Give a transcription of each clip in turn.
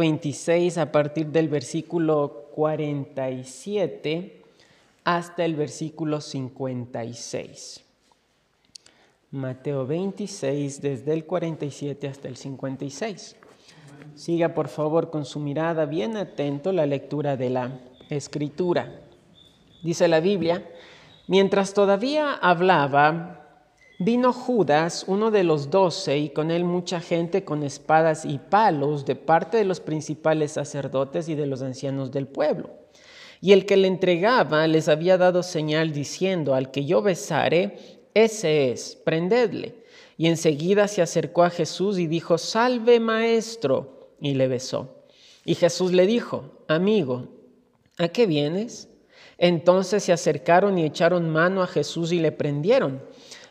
Mateo 26 a partir del versículo 47 hasta el versículo 56. Mateo 26 desde el 47 hasta el 56. Siga por favor con su mirada bien atento la lectura de la escritura. Dice la Biblia, mientras todavía hablaba, Vino Judas, uno de los doce, y con él mucha gente con espadas y palos de parte de los principales sacerdotes y de los ancianos del pueblo. Y el que le entregaba les había dado señal diciendo, al que yo besare, ese es, prendedle. Y enseguida se acercó a Jesús y dijo, salve maestro, y le besó. Y Jesús le dijo, amigo, ¿a qué vienes? Entonces se acercaron y echaron mano a Jesús y le prendieron.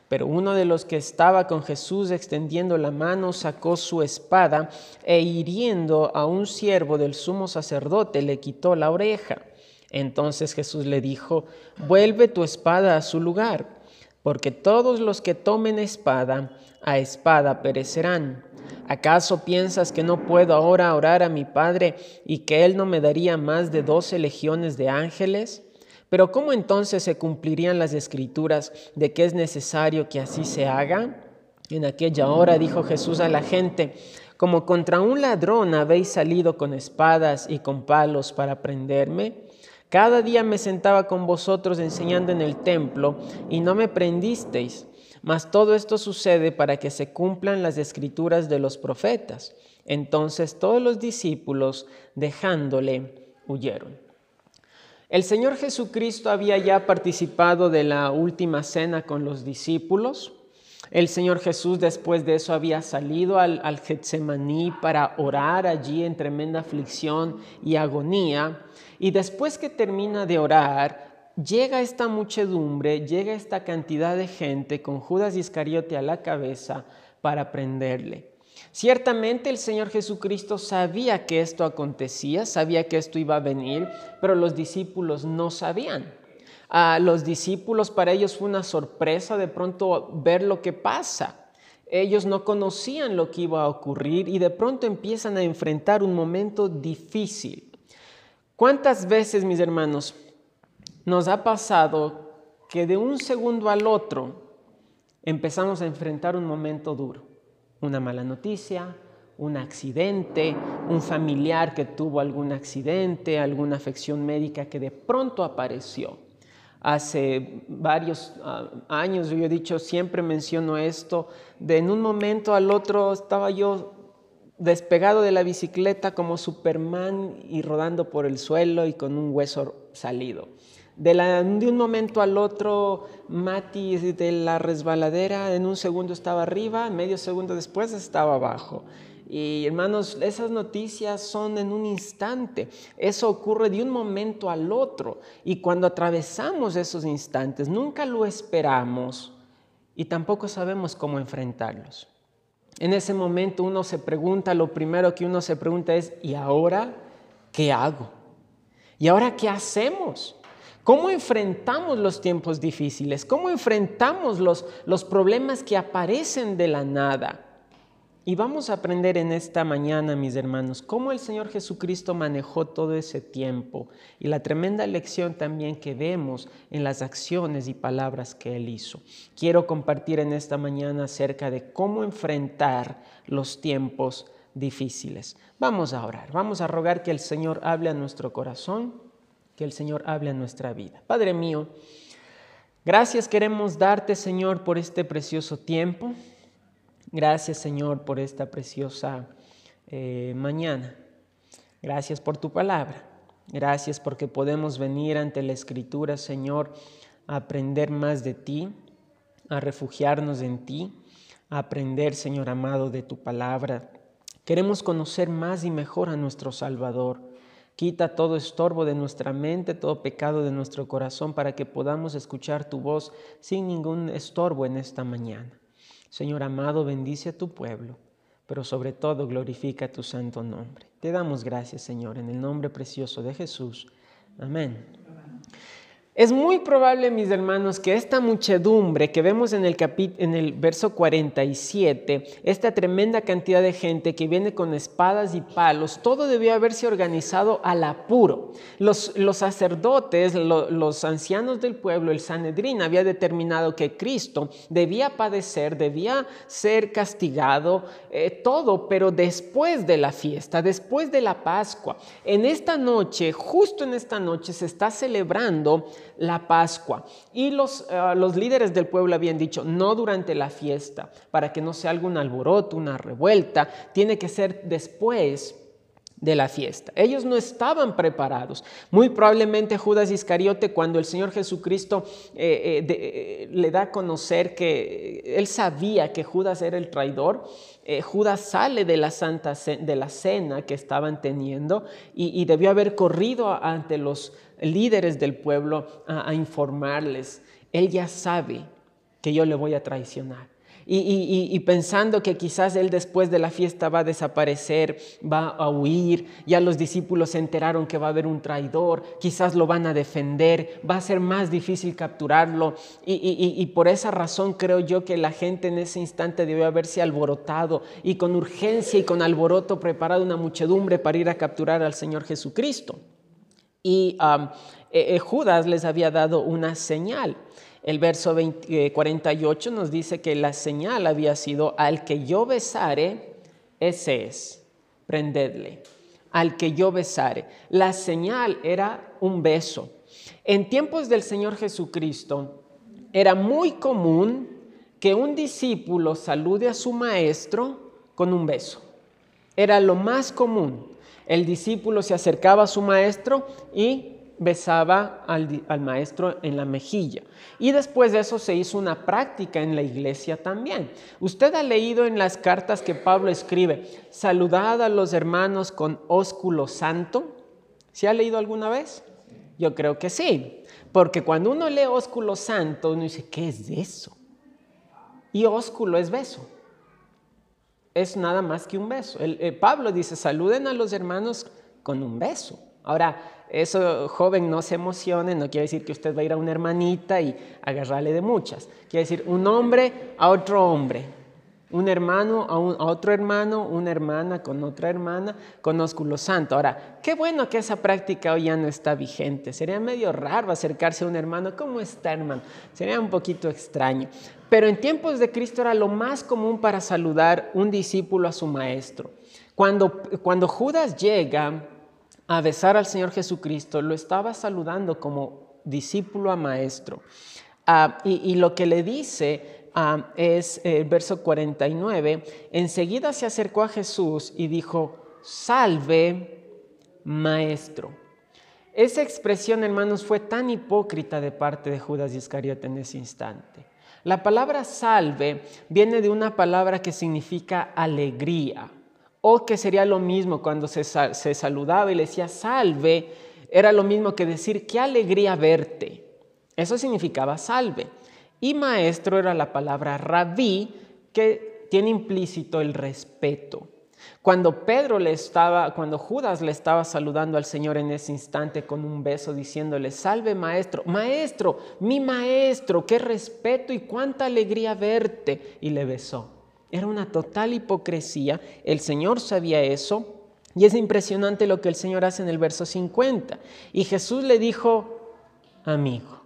Pero uno de los que estaba con Jesús extendiendo la mano sacó su espada e hiriendo a un siervo del sumo sacerdote le quitó la oreja. Entonces Jesús le dijo, vuelve tu espada a su lugar, porque todos los que tomen espada, a espada perecerán. ¿Acaso piensas que no puedo ahora orar a mi Padre y que Él no me daría más de doce legiones de ángeles? Pero ¿cómo entonces se cumplirían las escrituras de que es necesario que así se haga? En aquella hora dijo Jesús a la gente, como contra un ladrón habéis salido con espadas y con palos para prenderme. Cada día me sentaba con vosotros enseñando en el templo y no me prendisteis. Mas todo esto sucede para que se cumplan las escrituras de los profetas. Entonces todos los discípulos, dejándole, huyeron. El Señor Jesucristo había ya participado de la última cena con los discípulos. El Señor Jesús después de eso había salido al, al Getsemaní para orar allí en tremenda aflicción y agonía. Y después que termina de orar, llega esta muchedumbre, llega esta cantidad de gente con Judas Iscariote a la cabeza para prenderle. Ciertamente el Señor Jesucristo sabía que esto acontecía, sabía que esto iba a venir, pero los discípulos no sabían. A los discípulos para ellos fue una sorpresa de pronto ver lo que pasa. Ellos no conocían lo que iba a ocurrir y de pronto empiezan a enfrentar un momento difícil. ¿Cuántas veces, mis hermanos, nos ha pasado que de un segundo al otro empezamos a enfrentar un momento duro? Una mala noticia, un accidente, un familiar que tuvo algún accidente, alguna afección médica que de pronto apareció. Hace varios ah, años yo he dicho, siempre menciono esto, de en un momento al otro estaba yo despegado de la bicicleta como Superman y rodando por el suelo y con un hueso salido. De, un momento al otro, Mati de la resbaladera en un segundo estaba arriba, medio segundo después estaba abajo. Y hermanos, esas noticias son en un instante. Eso ocurre de un momento al otro. Y cuando atravesamos esos instantes, nunca lo esperamos y tampoco sabemos cómo enfrentarlos. En ese momento uno se pregunta, lo primero que uno se pregunta es, ¿y ahora qué hago? ¿Y ahora qué hacemos? ¿Cómo enfrentamos los tiempos difíciles? ¿Cómo enfrentamos los, los problemas que aparecen de la nada? Y vamos a aprender en esta mañana, mis hermanos, cómo el Señor Jesucristo manejó todo ese tiempo y la tremenda lección también que vemos en las acciones y palabras que Él hizo. Quiero compartir en esta mañana acerca de cómo enfrentar los tiempos difíciles. Vamos a orar, vamos a rogar que el Señor hable a nuestro corazón que el Señor hable en nuestra vida. Padre mío, gracias queremos darte, Señor, por este precioso tiempo. Gracias, Señor, por esta preciosa eh, mañana. Gracias por tu palabra. Gracias porque podemos venir ante la Escritura, Señor, a aprender más de ti, a refugiarnos en ti, a aprender, Señor amado, de tu palabra. Queremos conocer más y mejor a nuestro Salvador. Quita todo estorbo de nuestra mente, todo pecado de nuestro corazón para que podamos escuchar tu voz sin ningún estorbo en esta mañana. Señor amado, bendice a tu pueblo, pero sobre todo glorifica tu santo nombre. Te damos gracias, Señor, en el nombre precioso de Jesús. Amén. Es muy probable, mis hermanos, que esta muchedumbre que vemos en el, en el verso 47, esta tremenda cantidad de gente que viene con espadas y palos, todo debió haberse organizado al apuro. Los, los sacerdotes, los ancianos del pueblo, el Sanedrín, había determinado que Cristo debía padecer, debía ser castigado, eh, todo, pero después de la fiesta, después de la Pascua. En esta noche, justo en esta noche, se está celebrando la Pascua. Y los, eh, los líderes del pueblo habían dicho, no durante la fiesta, para que no sea algún alboroto, una revuelta, tiene que ser después de la fiesta. Ellos no estaban preparados. Muy probablemente Judas Iscariote, cuando el Señor Jesucristo eh, eh, le da a conocer que él sabía que Judas era el traidor, Judas sale de la santa de la cena que estaban teniendo y debió haber corrido ante los líderes del pueblo a, informarles. Él ya sabe que yo le voy a traicionar. Y, pensando que quizás él después de la fiesta va a desaparecer, va a huir, ya los discípulos se enteraron que va a haber un traidor, quizás lo van a defender, va a ser más difícil capturarlo. Y, por esa razón creo yo que la gente en ese instante debió haberse alborotado y con urgencia y con alboroto preparado una muchedumbre para ir a capturar al Señor Jesucristo. Y eh, eh, Judas les había dado una señal. El verso 48 eh, nos dice que la señal había sido al que yo besare, ese es, prendedle. Al que yo besare. La señal era un beso. En tiempos del Señor Jesucristo era muy común que un discípulo salude a su maestro con un beso. Era lo más común el discípulo se acercaba a su maestro y besaba al, maestro en la mejilla. Y después de eso se hizo una práctica en la iglesia también. Usted ha leído en las cartas que Pablo escribe, saludad a los hermanos con ósculo santo. ¿Se ha leído alguna vez? Yo creo que sí, porque cuando uno lee ósculo santo, uno dice, ¿qué es eso? Y ósculo es beso es nada más que un beso. El, eh, Pablo dice, saluden a los hermanos con un beso. Ahora, eso, joven, no se emocione, no quiere decir que usted va a ir a una hermanita y agarrarle de muchas. Quiere decir un hombre a otro hombre, un hermano a, otro hermano, una hermana con otra hermana, con ósculo santo. Ahora, qué bueno que esa práctica hoy ya no está vigente. Sería medio raro acercarse a un hermano, ¿cómo está hermano? Sería un poquito extraño. Pero en tiempos de Cristo era lo más común para saludar un discípulo a su maestro. Cuando, cuando Judas llega a besar al Señor Jesucristo, lo estaba saludando como discípulo a maestro. Ah, y, lo que le dice ah, es el verso 49, enseguida se acercó a Jesús y dijo, salve maestro. Esa expresión, hermanos, fue tan hipócrita de parte de Judas Iscariote en ese instante. La palabra salve viene de una palabra que significa alegría, o que sería lo mismo cuando se, saludaba y le decía salve, era lo mismo que decir qué alegría verte. Eso significaba salve. Y maestro era la palabra rabí, que tiene implícito el respeto. Cuando Pedro le estaba, cuando Judas le estaba saludando al Señor en ese instante con un beso diciéndole, salve maestro, maestro, mi maestro, qué respeto y cuánta alegría verte. Y le besó. Era una total hipocresía. El Señor sabía eso. Y es impresionante lo que el Señor hace en el verso 50. Y Jesús le dijo, amigo.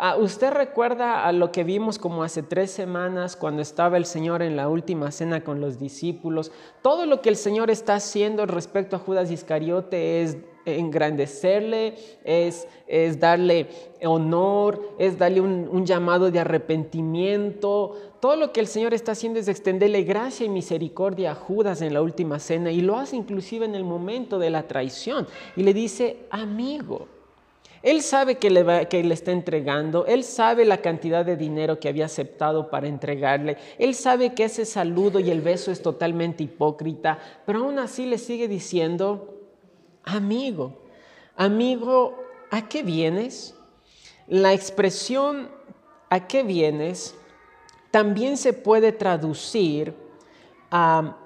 Ah, ¿Usted recuerda a lo que vimos como hace tres semanas cuando estaba el Señor en la última cena con los discípulos? Todo lo que el Señor está haciendo respecto a Judas Iscariote es engrandecerle, es, es darle honor, es darle un, un, llamado de arrepentimiento. Todo lo que el Señor está haciendo es extenderle gracia y misericordia a Judas en la última cena y lo hace inclusive en el momento de la traición. Y le dice, amigo, él sabe que le, que le está entregando, él sabe la cantidad de dinero que había aceptado para entregarle, él sabe que ese saludo y el beso es totalmente hipócrita, pero aún así le sigue diciendo, amigo, amigo, ¿a qué vienes? La expresión ¿a qué vienes? también se puede traducir a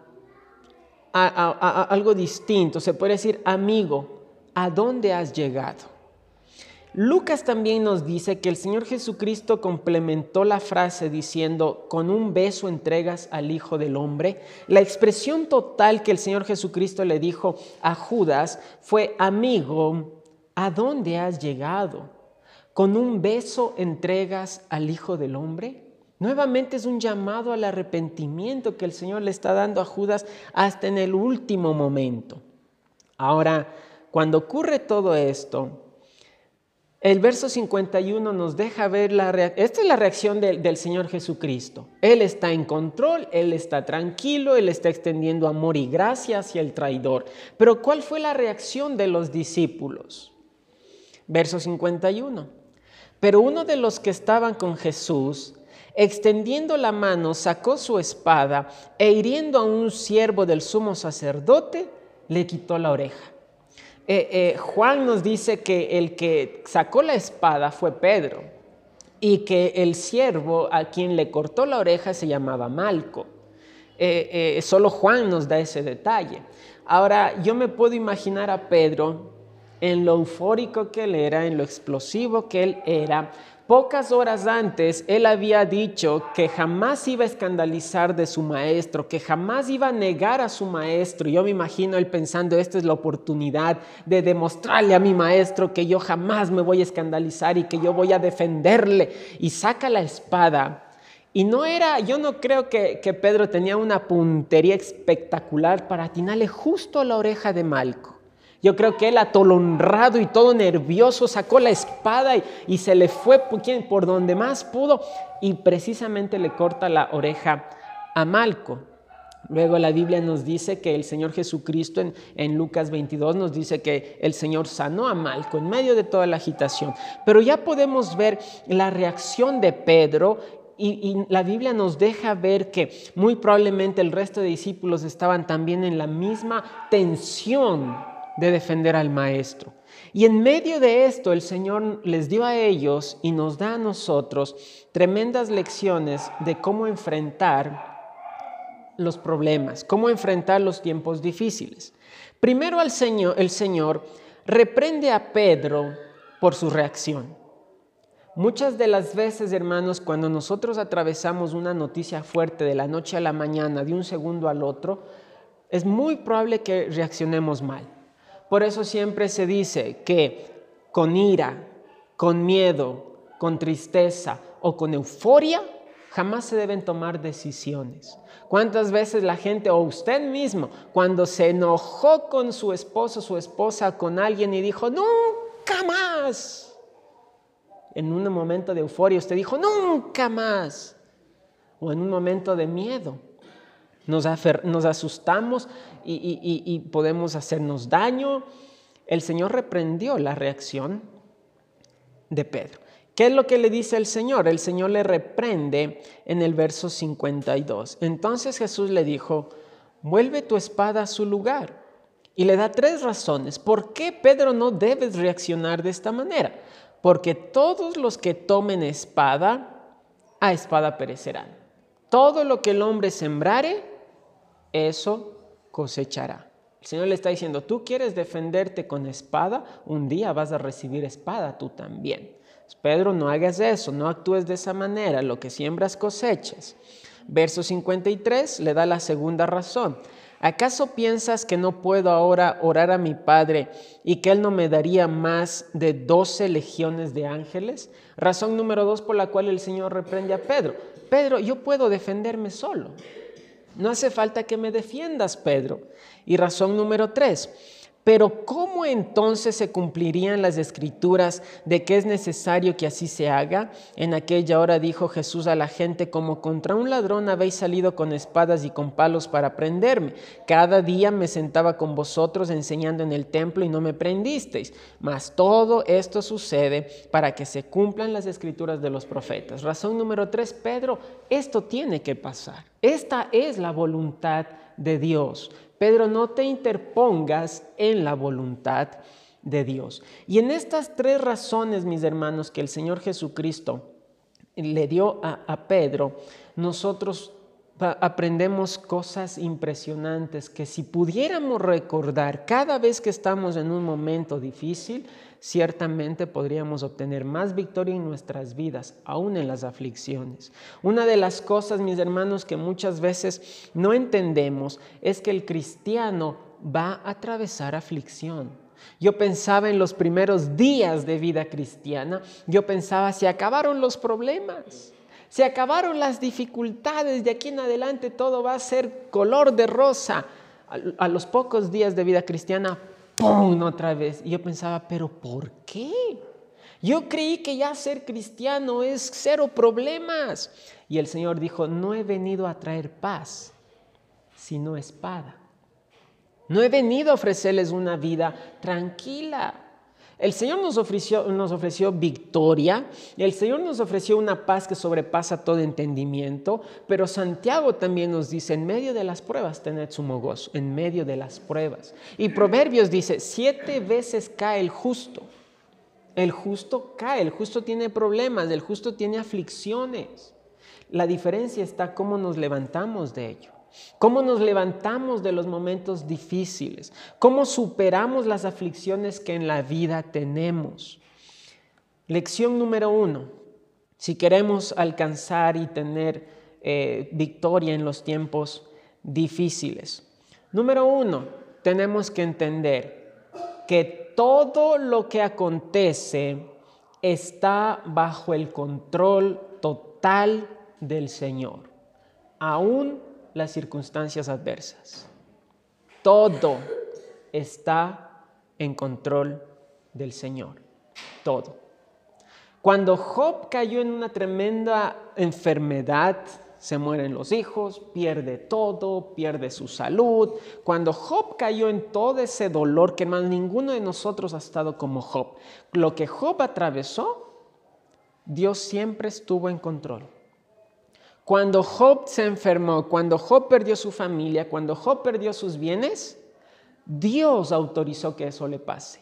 algo distinto, se puede decir, amigo, ¿a dónde has llegado? Lucas también nos dice que el Señor Jesucristo complementó la frase diciendo, con un beso entregas al Hijo del Hombre. La expresión total que el Señor Jesucristo le dijo a Judas fue, amigo, ¿a dónde has llegado? ¿Con un beso entregas al Hijo del Hombre? Nuevamente es un llamado al arrepentimiento que el Señor le está dando a Judas hasta en el último momento. Ahora, cuando ocurre todo esto, el verso 51 nos deja ver la esta es la reacción del Señor Jesucristo. Él está en control, Él está tranquilo, Él está extendiendo amor y gracia hacia el traidor. Pero ¿cuál fue la reacción de los discípulos? Verso 51. Pero uno de los que estaban con Jesús, extendiendo la mano, sacó su espada e hiriendo a un siervo del sumo sacerdote, le quitó la oreja. Eh, eh, Juan nos dice que el que sacó la espada fue Pedro y que el siervo a quien le cortó la oreja se llamaba Malco. Eh, solo Juan nos da ese detalle. Ahora, yo me puedo imaginar a Pedro en lo eufórico que él era, en lo explosivo que él era, Pocas horas antes, él había dicho que jamás iba a escandalizar de su maestro, que jamás iba a negar a su maestro. Yo me imagino él pensando, esta es la oportunidad de demostrarle a mi maestro que yo jamás me voy a escandalizar y que yo voy a defenderle. Y saca la espada. Y no era, yo no creo que, Pedro tenía una puntería espectacular para atinarle justo a la oreja de Malco. Yo creo que él atolonrado y todo nervioso sacó la espada y, se le fue por, donde más pudo y precisamente le corta la oreja a Malco. Luego la Biblia nos dice que el Señor Jesucristo en, Lucas 22 nos dice que el Señor sanó a Malco en medio de toda la agitación. Pero ya podemos ver la reacción de Pedro y, la Biblia nos deja ver que muy probablemente el resto de discípulos estaban también en la misma tensión de defender al maestro. Y en medio de esto el Señor les dio a ellos y nos da a nosotros tremendas lecciones de cómo enfrentar los problemas, cómo enfrentar los tiempos difíciles. Primero el Señor, reprende a Pedro por su reacción. Muchas de las veces, hermanos, cuando nosotros atravesamos una noticia fuerte de la noche a la mañana, de un segundo al otro, es muy probable que reaccionemos mal. Por eso siempre se dice que con ira, con miedo, con tristeza o con euforia, jamás se deben tomar decisiones. ¿Cuántas veces la gente o usted mismo, cuando se enojó con su esposo, su esposa, con alguien y dijo, nunca más? En un momento de euforia usted dijo, nunca más. O en un momento de miedo. Nos, asustamos y, podemos hacernos daño. El Señor reprendió la reacción de Pedro. ¿Qué es lo que le dice el Señor? El Señor le reprende en el verso 52. Entonces Jesús le dijo, vuelve tu espada a su lugar. Y le da tres razones. ¿Por qué Pedro no debes reaccionar de esta manera? Porque todos los que tomen espada, a espada perecerán. Todo lo que el hombre sembrare, eso cosechará. El Señor le está diciendo, tú quieres defenderte con espada, un día vas a recibir espada tú también. Pedro, no hagas eso, no actúes de esa manera, lo que siembras cosechas. Verso 53 le da la segunda razón. ¿Acaso piensas que no puedo ahora orar a mi Padre y que Él no me daría más de doce legiones de ángeles? Razón número dos por la cual el Señor reprende a Pedro. Pedro, yo puedo defenderme solo. No hace falta que me defiendas, Pedro. Y razón número tres, pero ¿cómo entonces se cumplirían las escrituras de que es necesario que así se haga? En aquella hora dijo Jesús a la gente, como contra un ladrón habéis salido con espadas y con palos para prenderme. Cada día me sentaba con vosotros enseñando en el templo y no me prendisteis. Mas todo esto sucede para que se cumplan las escrituras de los profetas. Razón número tres, Pedro, esto tiene que pasar. Esta es la voluntad de Dios. Pedro, no te interpongas en la voluntad de Dios. Y en estas tres razones, mis hermanos, que el Señor Jesucristo le dio a, Pedro, nosotros aprendemos cosas impresionantes que si pudiéramos recordar cada vez que estamos en un momento difícil, ciertamente podríamos obtener más victoria en nuestras vidas, aún en las aflicciones. Una de las cosas, mis hermanos, que muchas veces no entendemos es que el cristiano va a atravesar aflicción. Yo pensaba en los primeros días de vida cristiana, yo pensaba, se acabaron los problemas. Se acabaron las dificultades, de aquí en adelante todo va a ser color de rosa. A, los pocos días de vida cristiana, ¡pum! otra vez. Y yo pensaba, pero ¿por qué? Yo creí que ya ser cristiano es cero problemas. Y el Señor dijo, no he venido a traer paz, sino espada. No he venido a ofrecerles una vida tranquila. El Señor nos ofreció, nos ofreció victoria, el Señor nos ofreció una paz que sobrepasa todo entendimiento, pero Santiago también nos dice, en medio de las pruebas tened sumo gozo, en medio de las pruebas. Y Proverbios dice, siete veces cae el justo. El justo cae, el justo tiene problemas, el justo tiene aflicciones. La diferencia está cómo nos levantamos de ello. ¿Cómo nos levantamos de los momentos difíciles? ¿Cómo superamos las aflicciones que en la vida tenemos? Lección número uno. Si queremos alcanzar y tener eh, victoria en los tiempos difíciles. Número uno, tenemos que entender que todo lo que acontece está bajo el control total del Señor, aún las circunstancias adversas. Todo está en control del Señor. Todo. Cuando Job cayó en una tremenda enfermedad, se mueren los hijos, pierde todo, pierde su salud. Cuando Job cayó en todo ese dolor, que más ninguno de nosotros ha estado como Job, lo que Job atravesó, Dios siempre estuvo en control. Cuando Job se enfermó, cuando Job perdió su familia, cuando Job perdió sus bienes, Dios autorizó que eso le pase.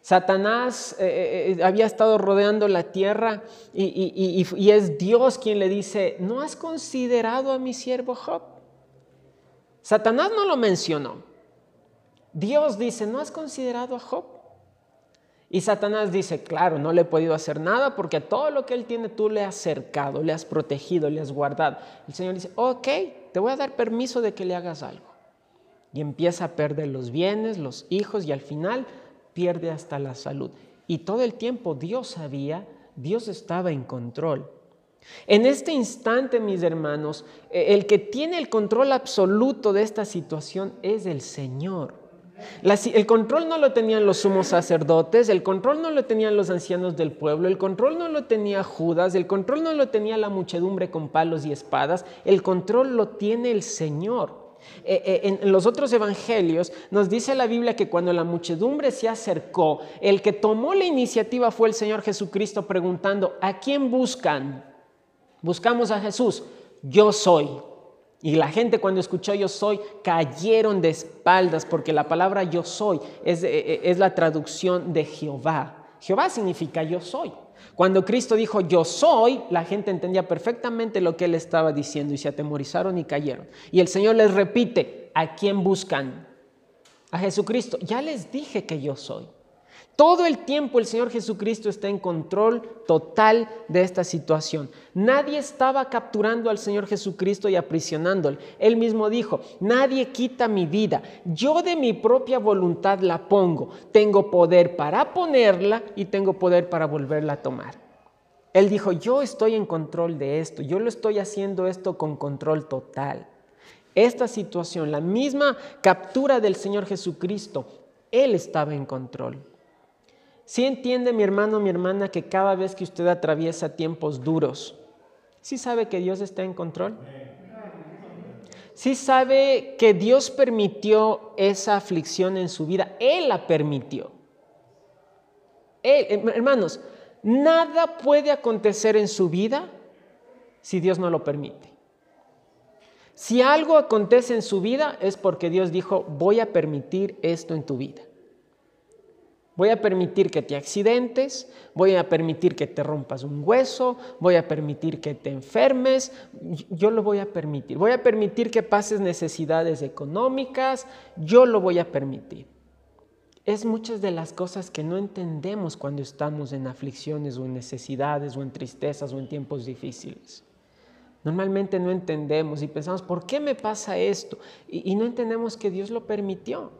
Satanás eh, eh, eh, había estado rodeando la tierra y, y, es Dios quien le dice, ¿no has considerado a mi siervo Job? Satanás no lo mencionó. Dios dice, ¿no has considerado a Job? Y Satanás dice, claro, no le he podido hacer nada porque todo lo que él tiene tú le has cercado, le has protegido, le has guardado. El Señor dice, ok, te voy a dar permiso de que le hagas algo. Y empieza a perder los bienes, los hijos y al final pierde hasta la salud. Y todo el tiempo Dios sabía, Dios estaba en control. En este instante, mis hermanos, eh, el que tiene el control absoluto de esta situación es el Señor el control no lo tenían los sumos sacerdotes, el control no lo tenían los ancianos del pueblo, el control no lo tenía Judas, el control no lo tenía la muchedumbre con palos y espadas, el control lo tiene el Señor. Eh, eh, en los otros evangelios nos dice la Biblia que cuando la muchedumbre se acercó, el que tomó la iniciativa fue el Señor Jesucristo preguntando, ¿a quién buscan? Buscamos a Jesús, yo soy. Y la gente cuando escuchó yo soy cayeron de espaldas porque la palabra yo soy es, eh, eh, es, la traducción de Jehová. Jehová significa yo soy. Cuando Cristo dijo yo soy, la gente entendía perfectamente lo que él estaba diciendo y se atemorizaron y cayeron. Y el Señor les repite, ¿a quién buscan? A Jesucristo. Ya les dije que yo soy. Todo el tiempo el Señor Jesucristo está en control total de esta situación. Nadie estaba capturando al Señor Jesucristo y aprisionándolo. Él mismo dijo, nadie quita mi vida. Yo de mi propia voluntad la pongo. Tengo poder para ponerla y tengo poder para volverla a tomar. Él dijo, yo estoy en control de esto. Yo lo estoy haciendo esto con control total. Esta situación, la misma captura del Señor Jesucristo, Él estaba en control. Si entiende mi hermano, mi hermana, que cada vez que usted atraviesa tiempos duros, ¿sí sabe que Dios está en control? ¿Sí sabe que Dios permitió esa aflicción en su vida? Él la permitió. hermanos, nada puede acontecer en su vida si Dios no lo permite. Si algo acontece en su vida es porque Dios dijo, voy a permitir esto en tu vida. Voy a permitir que te accidentes, voy a permitir que te rompas un hueso, voy a permitir que te enfermes, yo lo voy a permitir. Voy a permitir que pases necesidades económicas, yo lo voy a permitir. Es muchas de las cosas que no entendemos cuando estamos en aflicciones o en necesidades o en tristezas o en tiempos difíciles. Normalmente no entendemos y pensamos, ¿por qué me pasa esto? Y, y no entendemos que Dios lo permitió.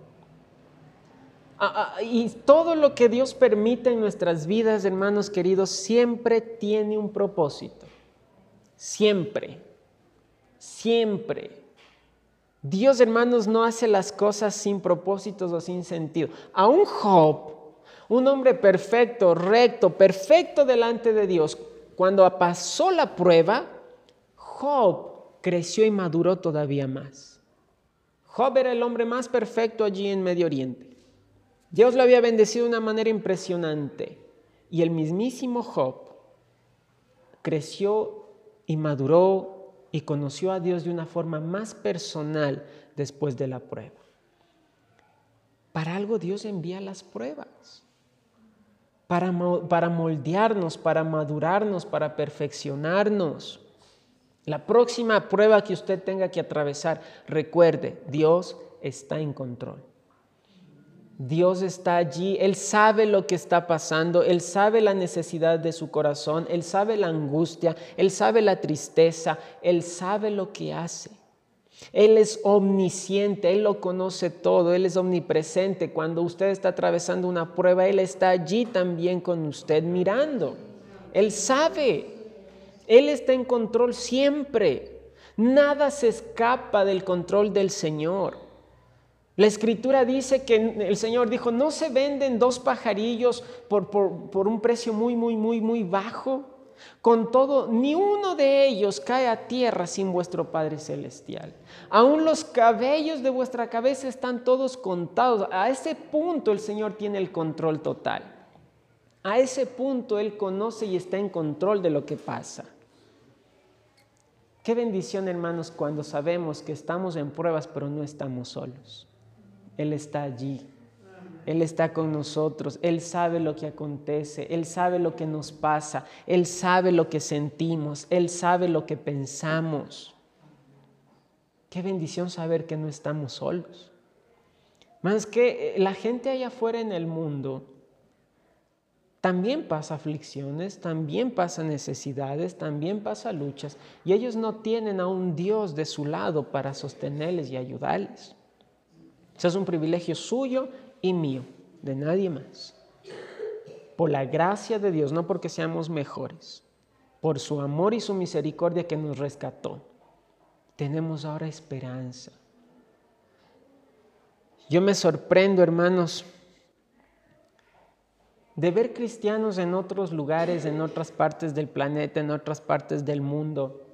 Ah, ah, y todo lo que Dios permite en nuestras vidas, hermanos queridos, siempre tiene un propósito. Siempre. Siempre. Dios, hermanos, no hace las cosas sin propósitos o sin sentido. A un Job, un hombre perfecto, recto, perfecto delante de Dios, cuando pasó la prueba, Job creció y maduró todavía más. Job era el hombre más perfecto allí en Medio Oriente. Dios lo había bendecido de una manera impresionante. Y el mismísimo Job creció y maduró y conoció a Dios de una forma más personal después de la prueba. Para algo Dios envía las pruebas. Para, para moldearnos, para madurarnos, para perfeccionarnos. La próxima prueba que usted tenga que atravesar, recuerde, Dios está en control. Dios está allí, Él sabe lo que está pasando, Él sabe la necesidad de su corazón, Él sabe la angustia, Él sabe la tristeza, Él sabe lo que hace. Él es omnisciente, Él lo conoce todo, Él es omnipresente. Cuando usted está atravesando una prueba, Él está allí también con usted mirando. Él sabe, Él está en control siempre. Nada se escapa del control del Señor. La escritura dice que el Señor dijo, no se venden dos pajarillos por, un precio muy, muy, muy, muy bajo. Con todo, ni uno de ellos cae a tierra sin vuestro Padre Celestial. Aún los cabellos de vuestra cabeza están todos contados. A ese punto el Señor tiene el control total. A ese punto Él conoce y está en control de lo que pasa. Qué bendición, hermanos, cuando sabemos que estamos en pruebas, pero no estamos solos. Él está allí. Él está con nosotros, Él sabe lo que acontece, Él sabe lo que nos pasa, Él sabe lo que sentimos, Él sabe lo que pensamos. Qué bendición saber que no estamos solos. Más que la gente allá afuera en el mundo también pasa aflicciones, también pasa necesidades, también pasa luchas, y ellos no tienen a un Dios de su lado para sostenerles y ayudarles. Ese es un privilegio suyo y mío, de nadie más. Por la gracia de Dios, no porque seamos mejores, por su amor y su misericordia que nos rescató, tenemos ahora esperanza. Yo me sorprendo, hermanos, de ver cristianos en otros lugares, en otras partes del planeta, en otras partes del mundo,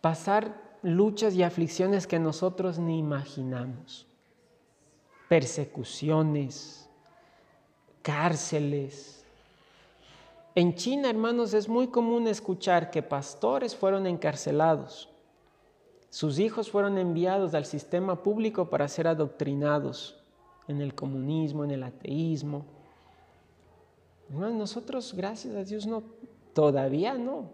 pasar luchas y aflicciones que nosotros ni imaginamos persecuciones, cárceles. En China, hermanos, es muy común escuchar que pastores fueron encarcelados, sus hijos fueron enviados al sistema público para ser adoctrinados en el comunismo, en el ateísmo. nosotros, gracias a Dios, no, todavía no.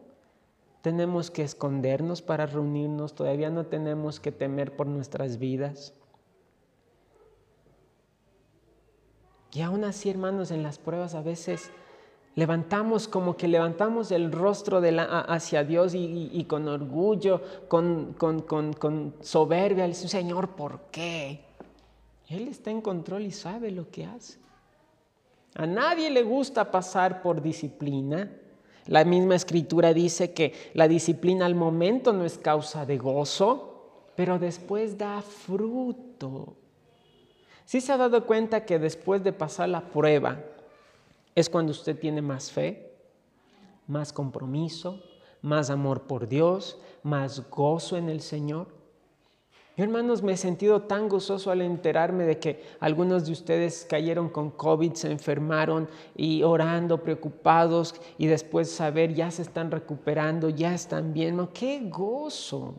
Tenemos que escondernos para reunirnos, todavía no tenemos que temer por nuestras vidas. Y aún así, hermanos, en las pruebas a veces levantamos como que levantamos el rostro hacia Dios y, con orgullo, con, con, con, con soberbia, le Señor, ¿por qué? Él está en control y sabe lo que hace. A nadie le gusta pasar por disciplina. La misma escritura dice que la disciplina al momento no es causa de gozo, pero después da fruto. ¿Sí se ha dado cuenta que después de pasar la prueba es cuando usted tiene más fe, más compromiso, más amor por Dios, más gozo en el Señor? Yo, hermanos, me he sentido tan gozoso al enterarme de que algunos de ustedes cayeron con COVID, se enfermaron y orando, preocupados, y después saber ya se están recuperando, ya están bien. ¡Qué gozo!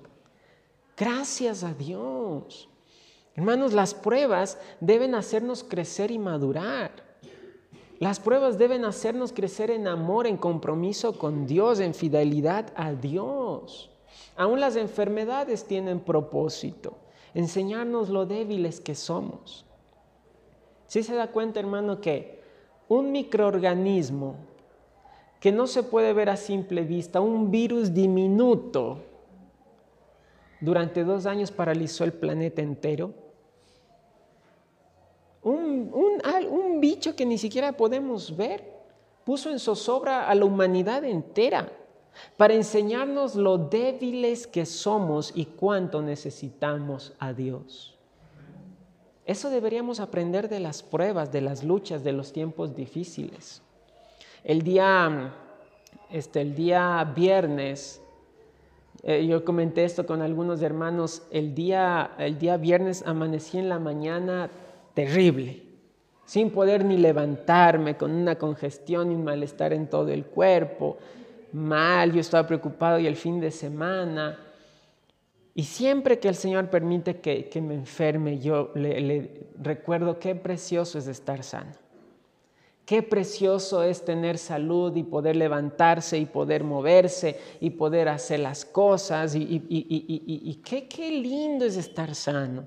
Gracias a Dios. Hermanos, las pruebas deben hacernos crecer y madurar. Las pruebas deben hacernos crecer en amor, en compromiso con Dios, en fidelidad a Dios. Aún las enfermedades tienen propósito, enseñarnos lo débiles que somos. Si se da cuenta, hermano, que un microorganismo que no se puede ver a simple vista, un virus diminuto, durante dos años paralizó el planeta entero, un, un, bicho que ni siquiera podemos ver, puso en zozobra a la humanidad entera para enseñarnos lo débiles que somos y cuánto necesitamos a Dios. Eso deberíamos aprender de las pruebas, de las luchas, de los tiempos difíciles. El día, este, el día viernes, eh, yo comenté esto con algunos hermanos, el día, el día viernes amanecí en la mañana terrible, sin poder ni levantarme, con una congestión y un malestar en todo el cuerpo, mal, yo estaba preocupado y el fin de semana. Y siempre que el Señor permite que, me enferme, yo le, recuerdo qué precioso es estar sano. Qué precioso es tener salud y poder levantarse y poder moverse y poder hacer las cosas. Y, qué, qué lindo es estar sano.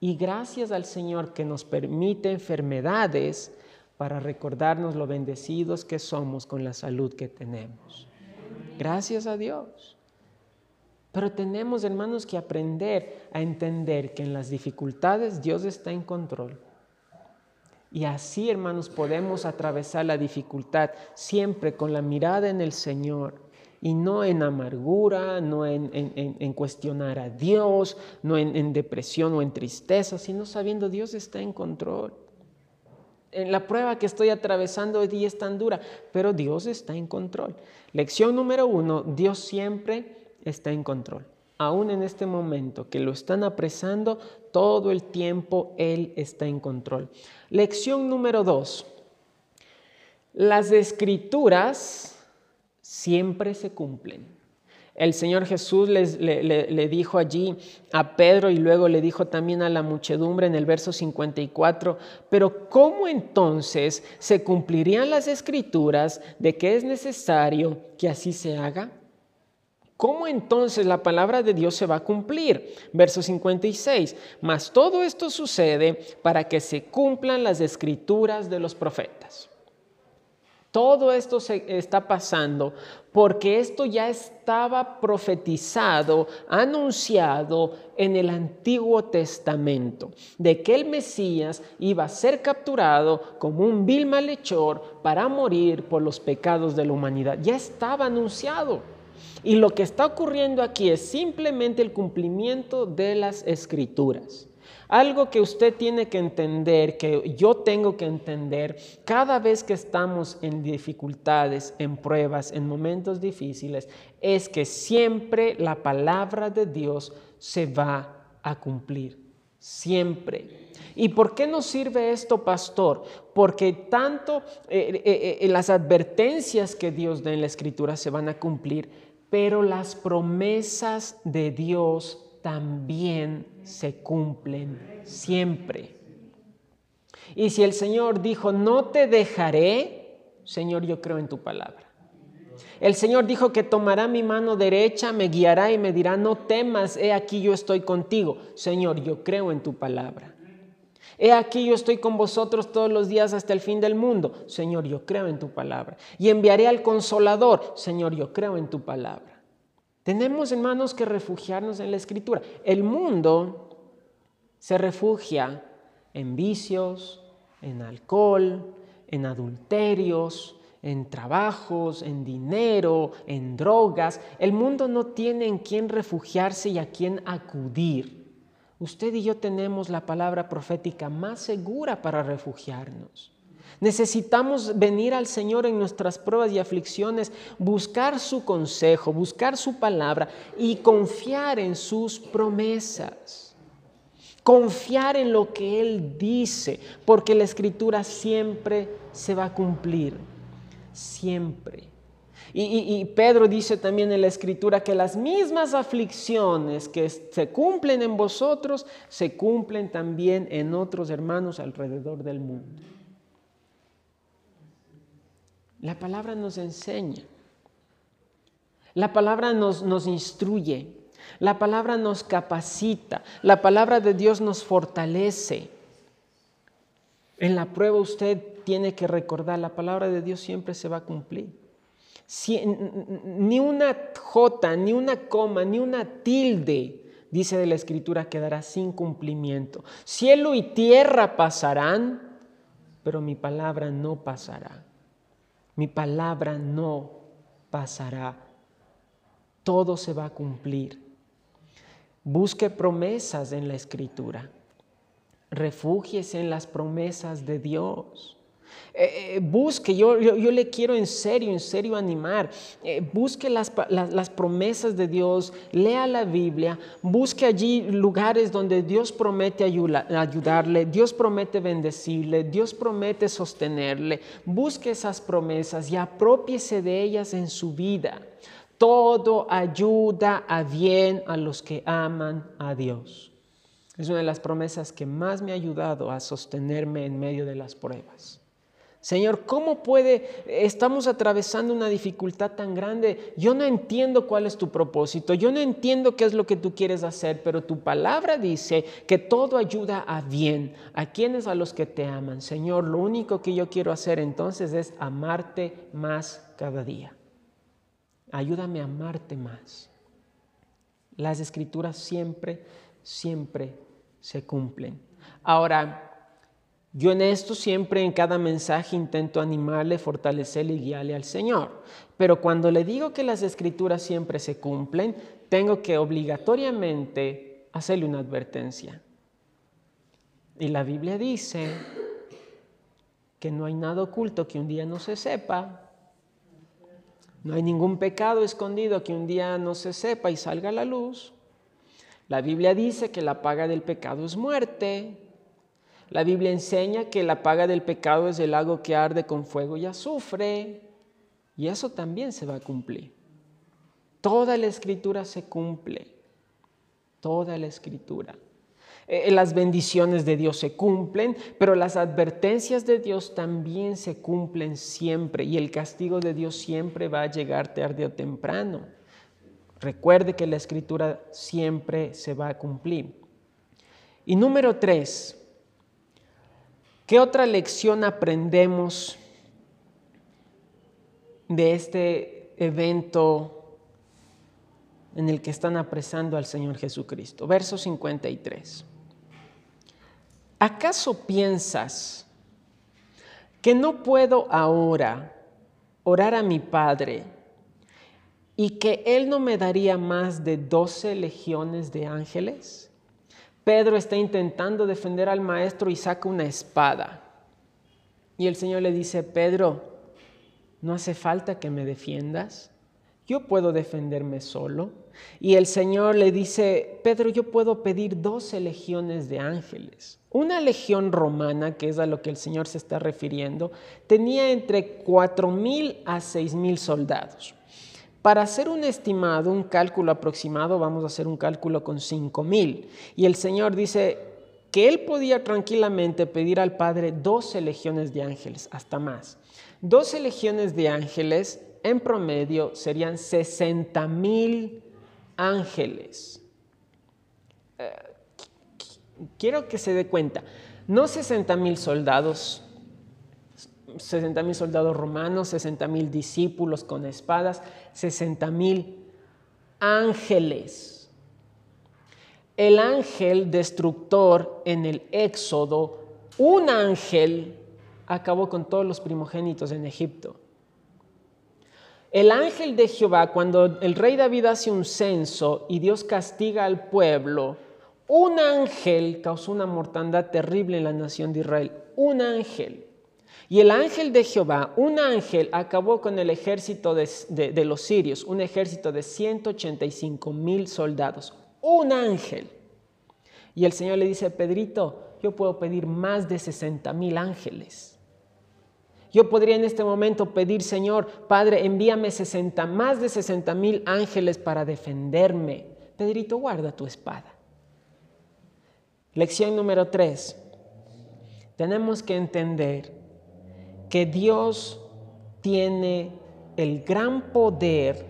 Y gracias al Señor que nos permite enfermedades para recordarnos lo bendecidos que somos con la salud que tenemos. Gracias a Dios. Pero tenemos, hermanos, que aprender a entender que en las dificultades Dios está en control. Y así, hermanos, podemos atravesar la dificultad siempre con la mirada en el Señor y no en amargura, no en, cuestionar a Dios, no en, depresión o en tristeza, sino sabiendo Dios está en control. En la prueba que estoy atravesando hoy es tan dura, pero Dios está en control. Lección número uno, Dios siempre está en control. Aún en este momento que lo están apresando, todo el tiempo Él está en control. Lección número dos, las escrituras siempre se cumplen. El Señor Jesús le, dijo allí a Pedro y luego le dijo también a la muchedumbre en el verso 54, pero ¿cómo entonces se cumplirían las escrituras de que es necesario que así se haga? ¿Cómo entonces la palabra de Dios se va a cumplir? Verso 56, mas todo esto sucede para que se cumplan las escrituras de los profetas. Todo esto se está pasando porque esto ya estaba profetizado, anunciado en el Antiguo Testamento, de que el Mesías iba a ser capturado como un vil malhechor para morir por los pecados de la humanidad. Ya estaba anunciado. Y lo que está ocurriendo aquí es simplemente el cumplimiento de las escrituras. Algo que usted tiene que entender, que yo tengo que entender, cada vez que estamos en dificultades, en pruebas, en momentos difíciles, es que siempre la palabra de Dios se va a cumplir. Siempre. ¿Y por qué nos sirve esto, pastor? Porque tanto eh, eh, eh, las advertencias que Dios da en la escritura se van a cumplir, pero las promesas de Dios también se cumplen siempre. Y si el Señor dijo, no te dejaré, Señor, yo creo en tu palabra. El Señor dijo que tomará mi mano derecha, me guiará y me dirá, no temas, he aquí yo estoy contigo. Señor, yo creo en tu palabra. He aquí yo estoy con vosotros todos los días hasta el fin del mundo. Señor, yo creo en tu palabra. Y enviaré al consolador. Señor, yo creo en tu palabra. Tenemos, hermanos, que refugiarnos en la escritura. El mundo se refugia en vicios, en alcohol, en adulterios, en trabajos, en dinero, en drogas. El mundo no tiene en quién refugiarse y a quién acudir. Usted y yo tenemos la palabra profética más segura para refugiarnos. Necesitamos venir al Señor en nuestras pruebas y aflicciones, buscar su consejo, buscar su palabra y confiar en sus promesas. Confiar en lo que Él dice, porque la escritura siempre se va a cumplir, siempre. Y, Pedro dice también en la escritura que las mismas aflicciones que se cumplen en vosotros, se cumplen también en otros hermanos alrededor del mundo. La palabra nos enseña. La palabra nos, nos instruye. La palabra nos capacita. La palabra de Dios nos fortalece. En la prueba usted tiene que recordar, la palabra de Dios siempre se va a cumplir. ni una jota, ni una coma, ni una tilde, dice de la escritura, quedará sin cumplimiento. Cielo y tierra pasarán, pero mi palabra no pasará. Mi palabra no pasará. Todo se va a cumplir. Busque promesas en la escritura. Refúgiese en las promesas de Dios. Eh, eh, busque, yo, yo, le quiero en serio, en serio animar. Eh, busque las, las, promesas de Dios, lea la Biblia, busque allí lugares donde Dios promete ayudarle, Dios promete bendecirle, Dios promete sostenerle. Busque esas promesas y apropiese de ellas en su vida. Todo ayuda a bien a los que aman a Dios. Es una de las promesas que más me ha ayudado a sostenerme en medio de las pruebas. Señor, ¿cómo puede, estamos atravesando una dificultad tan grande? Yo no entiendo cuál es tu propósito, yo no entiendo qué es lo que tú quieres hacer, pero tu palabra dice que todo ayuda a bien, a quienes a los que te aman. Señor, lo único que yo quiero hacer entonces es amarte más cada día. Ayúdame a amarte más. Las escrituras siempre, siempre se cumplen. Ahora, yo en esto siempre, en cada mensaje, intento animarle, fortalecerle y guiarle al Señor. Pero cuando le digo que las escrituras siempre se cumplen, tengo que obligatoriamente hacerle una advertencia. Y la Biblia dice que no hay nada oculto que un día no se sepa. No hay ningún pecado escondido que un día no se sepa y salga a la luz. La Biblia dice que la paga del pecado es muerte. La Biblia enseña que la paga del pecado es el lago que arde con fuego y azufre. Y eso también se va a cumplir. Toda la escritura se cumple. Toda la escritura. Eh, las bendiciones de Dios se cumplen, pero las advertencias de Dios también se cumplen siempre y el castigo de Dios siempre va a llegar tarde o temprano. Recuerde que la escritura siempre se va a cumplir. Y número tres, ¿Qué otra lección aprendemos de este evento en el que están apresando al Señor Jesucristo? Verso 53. ¿Acaso piensas que no puedo ahora orar a mi Padre y que Él no me daría más de doce legiones de ángeles? Pedro está intentando defender al maestro y saca una espada. Y el Señor le dice, Pedro, no hace falta que me defiendas, yo puedo defenderme solo. Y el Señor le dice, Pedro, yo puedo pedir doce legiones de ángeles. Una legión romana, que es a lo que el Señor se está refiriendo, tenía entre cuatro mil a seis mil soldados. Para hacer un estimado, un cálculo aproximado, vamos a hacer un cálculo con 5.000. Y el Señor dice que Él podía tranquilamente pedir al Padre 12 legiones de ángeles, hasta más. 12 legiones de ángeles en promedio serían 60.000 ángeles. Eh, quiero que se dé cuenta, no 60.000 soldados, 60 mil soldados romanos, 60 mil discípulos con espadas, 60 mil ángeles. El ángel destructor en el Éxodo, un ángel acabó con todos los primogénitos en Egipto. El ángel de Jehová, cuando el rey David hace un censo y Dios castiga al pueblo, un ángel causó una mortandad terrible en la nación de Israel. Un ángel. Y el ángel de Jehová, un ángel, acabó con el ejército de, los sirios, un ejército de 185 mil soldados. Un ángel. Y el Señor le dice, Pedrito, yo puedo pedir más de 60 mil ángeles. Yo podría en este momento pedir, Señor, Padre, envíame 60, más de 60 mil ángeles para defenderme. Pedrito, guarda tu espada. Lección número 3. Tenemos que entender que Dios tiene el gran poder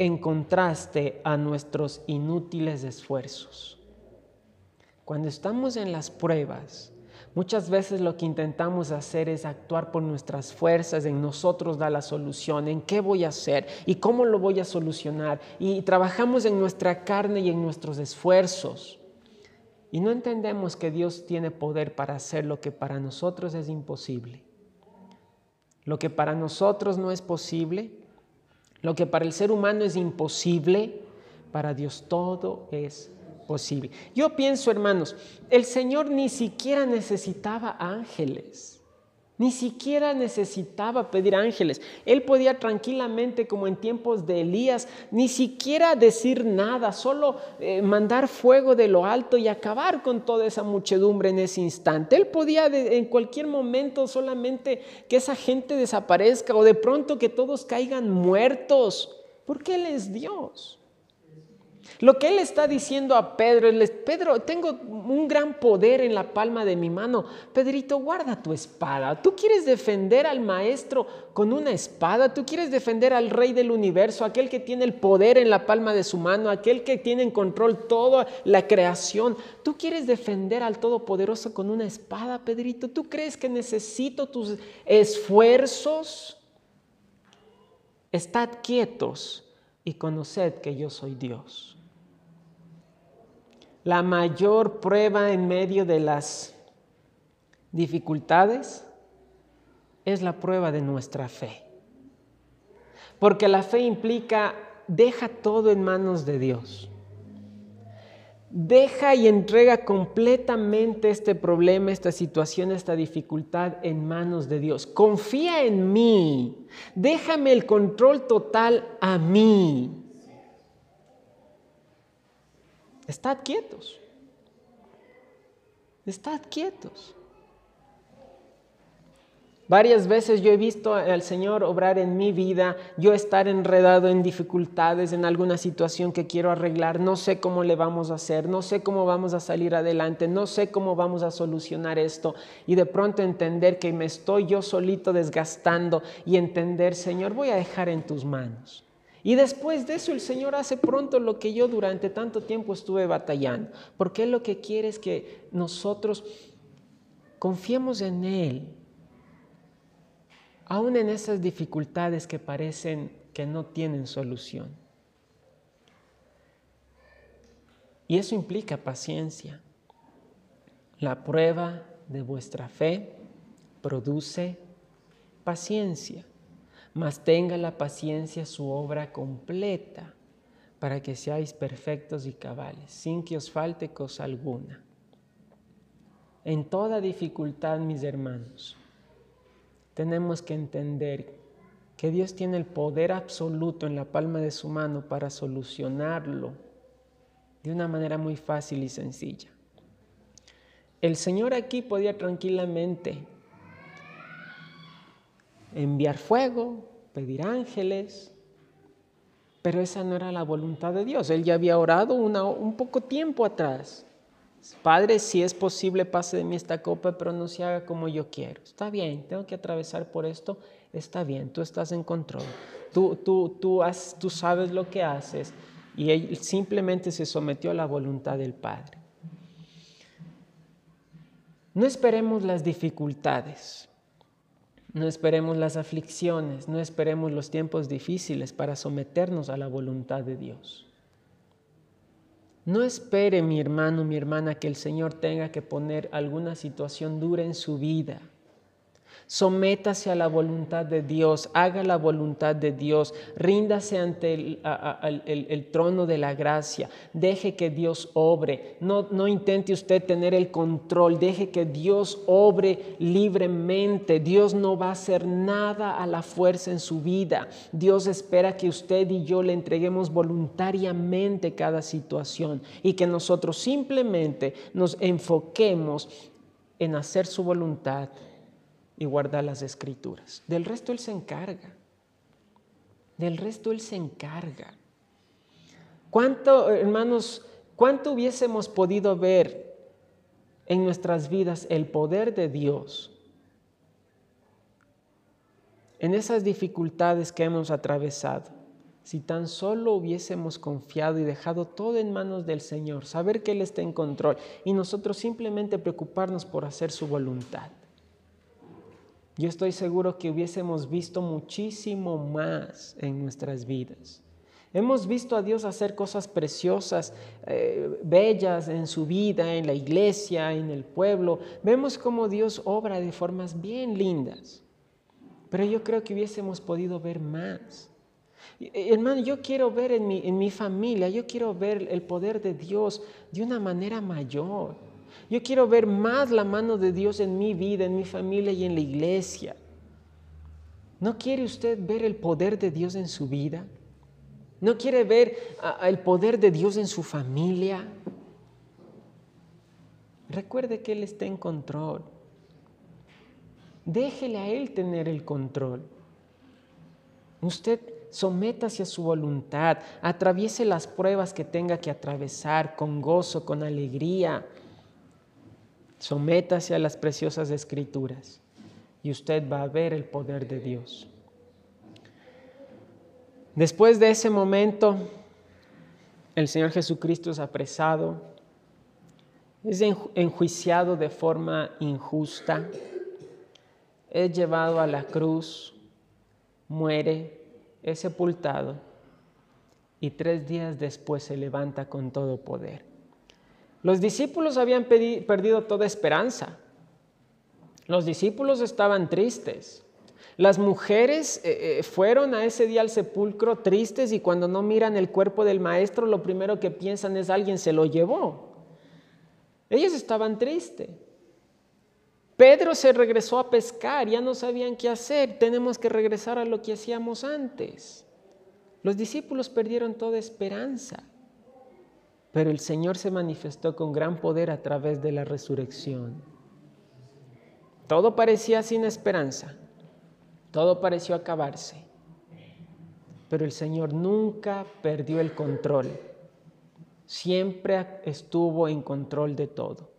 en contraste a nuestros inútiles esfuerzos. Cuando estamos en las pruebas, muchas veces lo que intentamos hacer es actuar por nuestras fuerzas, en nosotros da la solución, en qué voy a hacer y cómo lo voy a solucionar. Y trabajamos en nuestra carne y en nuestros esfuerzos. Y no entendemos que Dios tiene poder para hacer lo que para nosotros es imposible. Lo que para nosotros no es posible, lo que para el ser humano es imposible, para Dios todo es posible. Yo pienso, hermanos, el Señor ni siquiera necesitaba ángeles. Ni siquiera necesitaba pedir ángeles. Él podía tranquilamente, como en tiempos de Elías, ni siquiera decir nada, solo eh, mandar fuego de lo alto y acabar con toda esa muchedumbre en ese instante. Él podía en cualquier momento solamente que esa gente desaparezca o de pronto que todos caigan muertos, porque Él es Dios. Lo que él está diciendo a Pedro es, Pedro, tengo un gran poder en la palma de mi mano. Pedrito, guarda tu espada. Tú quieres defender al maestro con una espada. Tú quieres defender al rey del universo, aquel que tiene el poder en la palma de su mano, aquel que tiene en control toda la creación. Tú quieres defender al Todopoderoso con una espada, Pedrito. ¿Tú crees que necesito tus esfuerzos? Estad quietos y conoced que yo soy Dios. La mayor prueba en medio de las dificultades es la prueba de nuestra fe. Porque la fe implica, deja todo en manos de Dios. Deja y entrega completamente este problema, esta situación, esta dificultad en manos de Dios. Confía en mí. Déjame el control total a mí. Estad quietos. Estad quietos. Varias veces yo he visto al Señor obrar en mi vida, yo estar enredado en dificultades, en alguna situación que quiero arreglar, no sé cómo le vamos a hacer, no sé cómo vamos a salir adelante, no sé cómo vamos a solucionar esto y de pronto entender que me estoy yo solito desgastando y entender, Señor, voy a dejar en tus manos. Y después de eso el Señor hace pronto lo que yo durante tanto tiempo estuve batallando, porque Él lo que quiere es que nosotros confiemos en Él, aún en esas dificultades que parecen que no tienen solución. Y eso implica paciencia. La prueba de vuestra fe produce paciencia mas tenga la paciencia su obra completa, para que seáis perfectos y cabales, sin que os falte cosa alguna. En toda dificultad, mis hermanos, tenemos que entender que Dios tiene el poder absoluto en la palma de su mano para solucionarlo de una manera muy fácil y sencilla. El Señor aquí podía tranquilamente enviar fuego, pedir ángeles, pero esa no era la voluntad de Dios. Él ya había orado un poco tiempo atrás. Padre, si es posible, pase de mí esta copa, pero no se haga como yo quiero. Está bien, tengo que atravesar por esto. Está bien, tú estás en control. Tú, tú, tú, tú sabes lo que haces. Y él simplemente se sometió a la voluntad del Padre. No esperemos las dificultades. No esperemos las aflicciones, no esperemos los tiempos difíciles para someternos a la voluntad de Dios. No espere mi hermano, mi hermana, que el Señor tenga que poner alguna situación dura en su vida Sométase a la voluntad de Dios, haga la voluntad de Dios, ríndase ante el, trono de la gracia, deje que Dios obre, no, no intente usted tener el control, deje que Dios obre libremente, Dios no va a hacer nada a la fuerza en su vida, Dios espera que usted y yo le entreguemos voluntariamente cada situación y que nosotros simplemente nos enfoquemos en hacer su voluntad y guardar las escrituras. Del resto Él se encarga. Del resto Él se encarga. ¿Cuánto, hermanos, cuánto hubiésemos podido ver en nuestras vidas el poder de Dios en esas dificultades que hemos atravesado, si tan solo hubiésemos confiado y dejado todo en manos del Señor, saber que Él está en control y nosotros simplemente preocuparnos por hacer su voluntad. Yo estoy seguro que hubiésemos visto muchísimo más en nuestras vidas. Hemos visto a Dios hacer cosas preciosas, eh, bellas en su vida, en la iglesia, en el pueblo. Vemos cómo Dios obra de formas bien lindas. Pero yo creo que hubiésemos podido ver más. Hermano, yo quiero ver en mi, en mi familia, yo quiero ver el poder de Dios de una manera mayor. Yo quiero ver más la mano de Dios en mi vida, en mi familia y en la iglesia. ¿No quiere usted ver el poder de Dios en su vida? ¿No quiere ver el poder de Dios en su familia? Recuerde que Él está en control. Déjele a Él tener el control. Usted sométase a su voluntad, atraviese las pruebas que tenga que atravesar con gozo, con alegría. Sométase a las preciosas escrituras y usted va a ver el poder de Dios. Después de ese momento, el Señor Jesucristo es apresado, es enjuiciado de forma injusta, es llevado a la cruz, muere, es sepultado y tres días después se levanta con todo poder. Los discípulos habían perdido toda esperanza. Los discípulos estaban tristes. Las mujeres eh, eh, fueron a ese día al sepulcro tristes y cuando no miran el cuerpo del maestro, lo primero que piensan es alguien se lo llevó. Ellos estaban tristes. Pedro se regresó a pescar, ya no sabían qué hacer, tenemos que regresar a lo que hacíamos antes. Los discípulos perdieron toda esperanza, pero el Señor se manifestó con gran poder a través de la resurrección. Todo parecía sin esperanza, todo pareció acabarse, pero el Señor nunca perdió el control. Siempre estuvo en control de todo.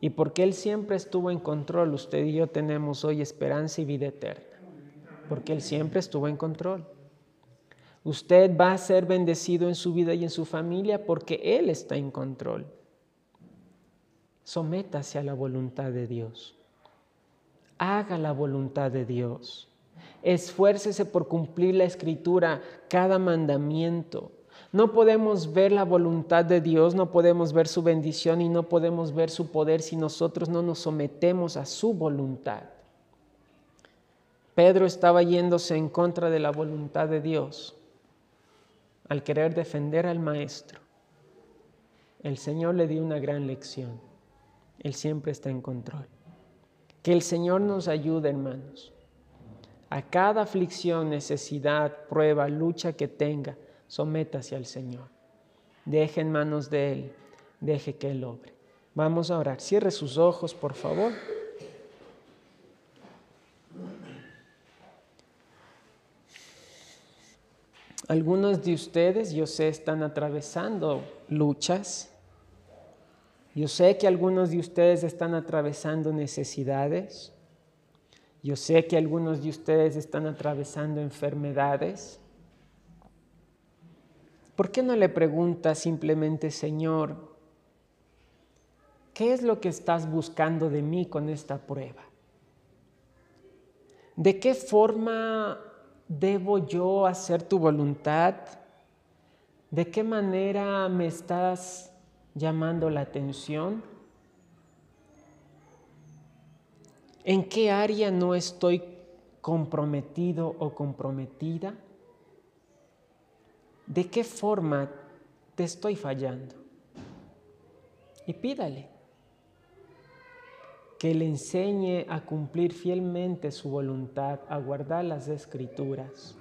Y porque Él siempre estuvo en control, usted y yo tenemos hoy esperanza y vida eterna. Porque Él siempre estuvo en control. Usted va a ser bendecido en su vida y en su familia porque Él está en control. Sométase a la voluntad de Dios haga la voluntad de Dios. Esfuércese por cumplir la escritura, cada mandamiento. No podemos ver la voluntad de Dios, no podemos ver su bendición y no podemos ver su poder si nosotros no nos sometemos a su voluntad. Pedro estaba yéndose en contra de la voluntad de Dios al querer defender al maestro. El Señor le dio una gran lección. Él siempre está en control. Que el Señor nos ayude, hermanos. A cada aflicción, necesidad, prueba, lucha que tenga, sométase al Señor. Deje en manos de Él, deje que Él obre. Vamos a orar. Cierre sus ojos, por favor. Algunos de ustedes, yo sé, están atravesando luchas yo sé que algunos de ustedes están atravesando necesidades. Yo sé que algunos de ustedes están atravesando enfermedades. ¿Por qué no le pregunta simplemente, Señor, ¿qué es lo que estás buscando de mí con esta prueba? ¿De qué forma debo yo hacer tu voluntad? ¿De qué manera me estás llamando la atención? ¿En qué área no estoy comprometido o comprometida? ¿De qué forma te estoy fallando? Y pídale que le enseñe a cumplir fielmente su voluntad, a guardar las escrituras.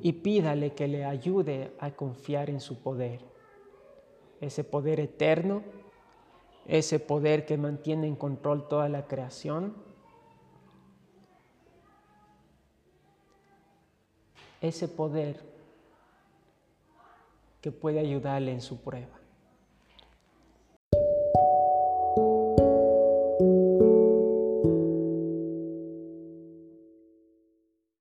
Y pídale que le ayude a confiar en su poder ese poder eterno, ese poder que mantiene en control toda la creación, ese poder que puede ayudarle en su prueba.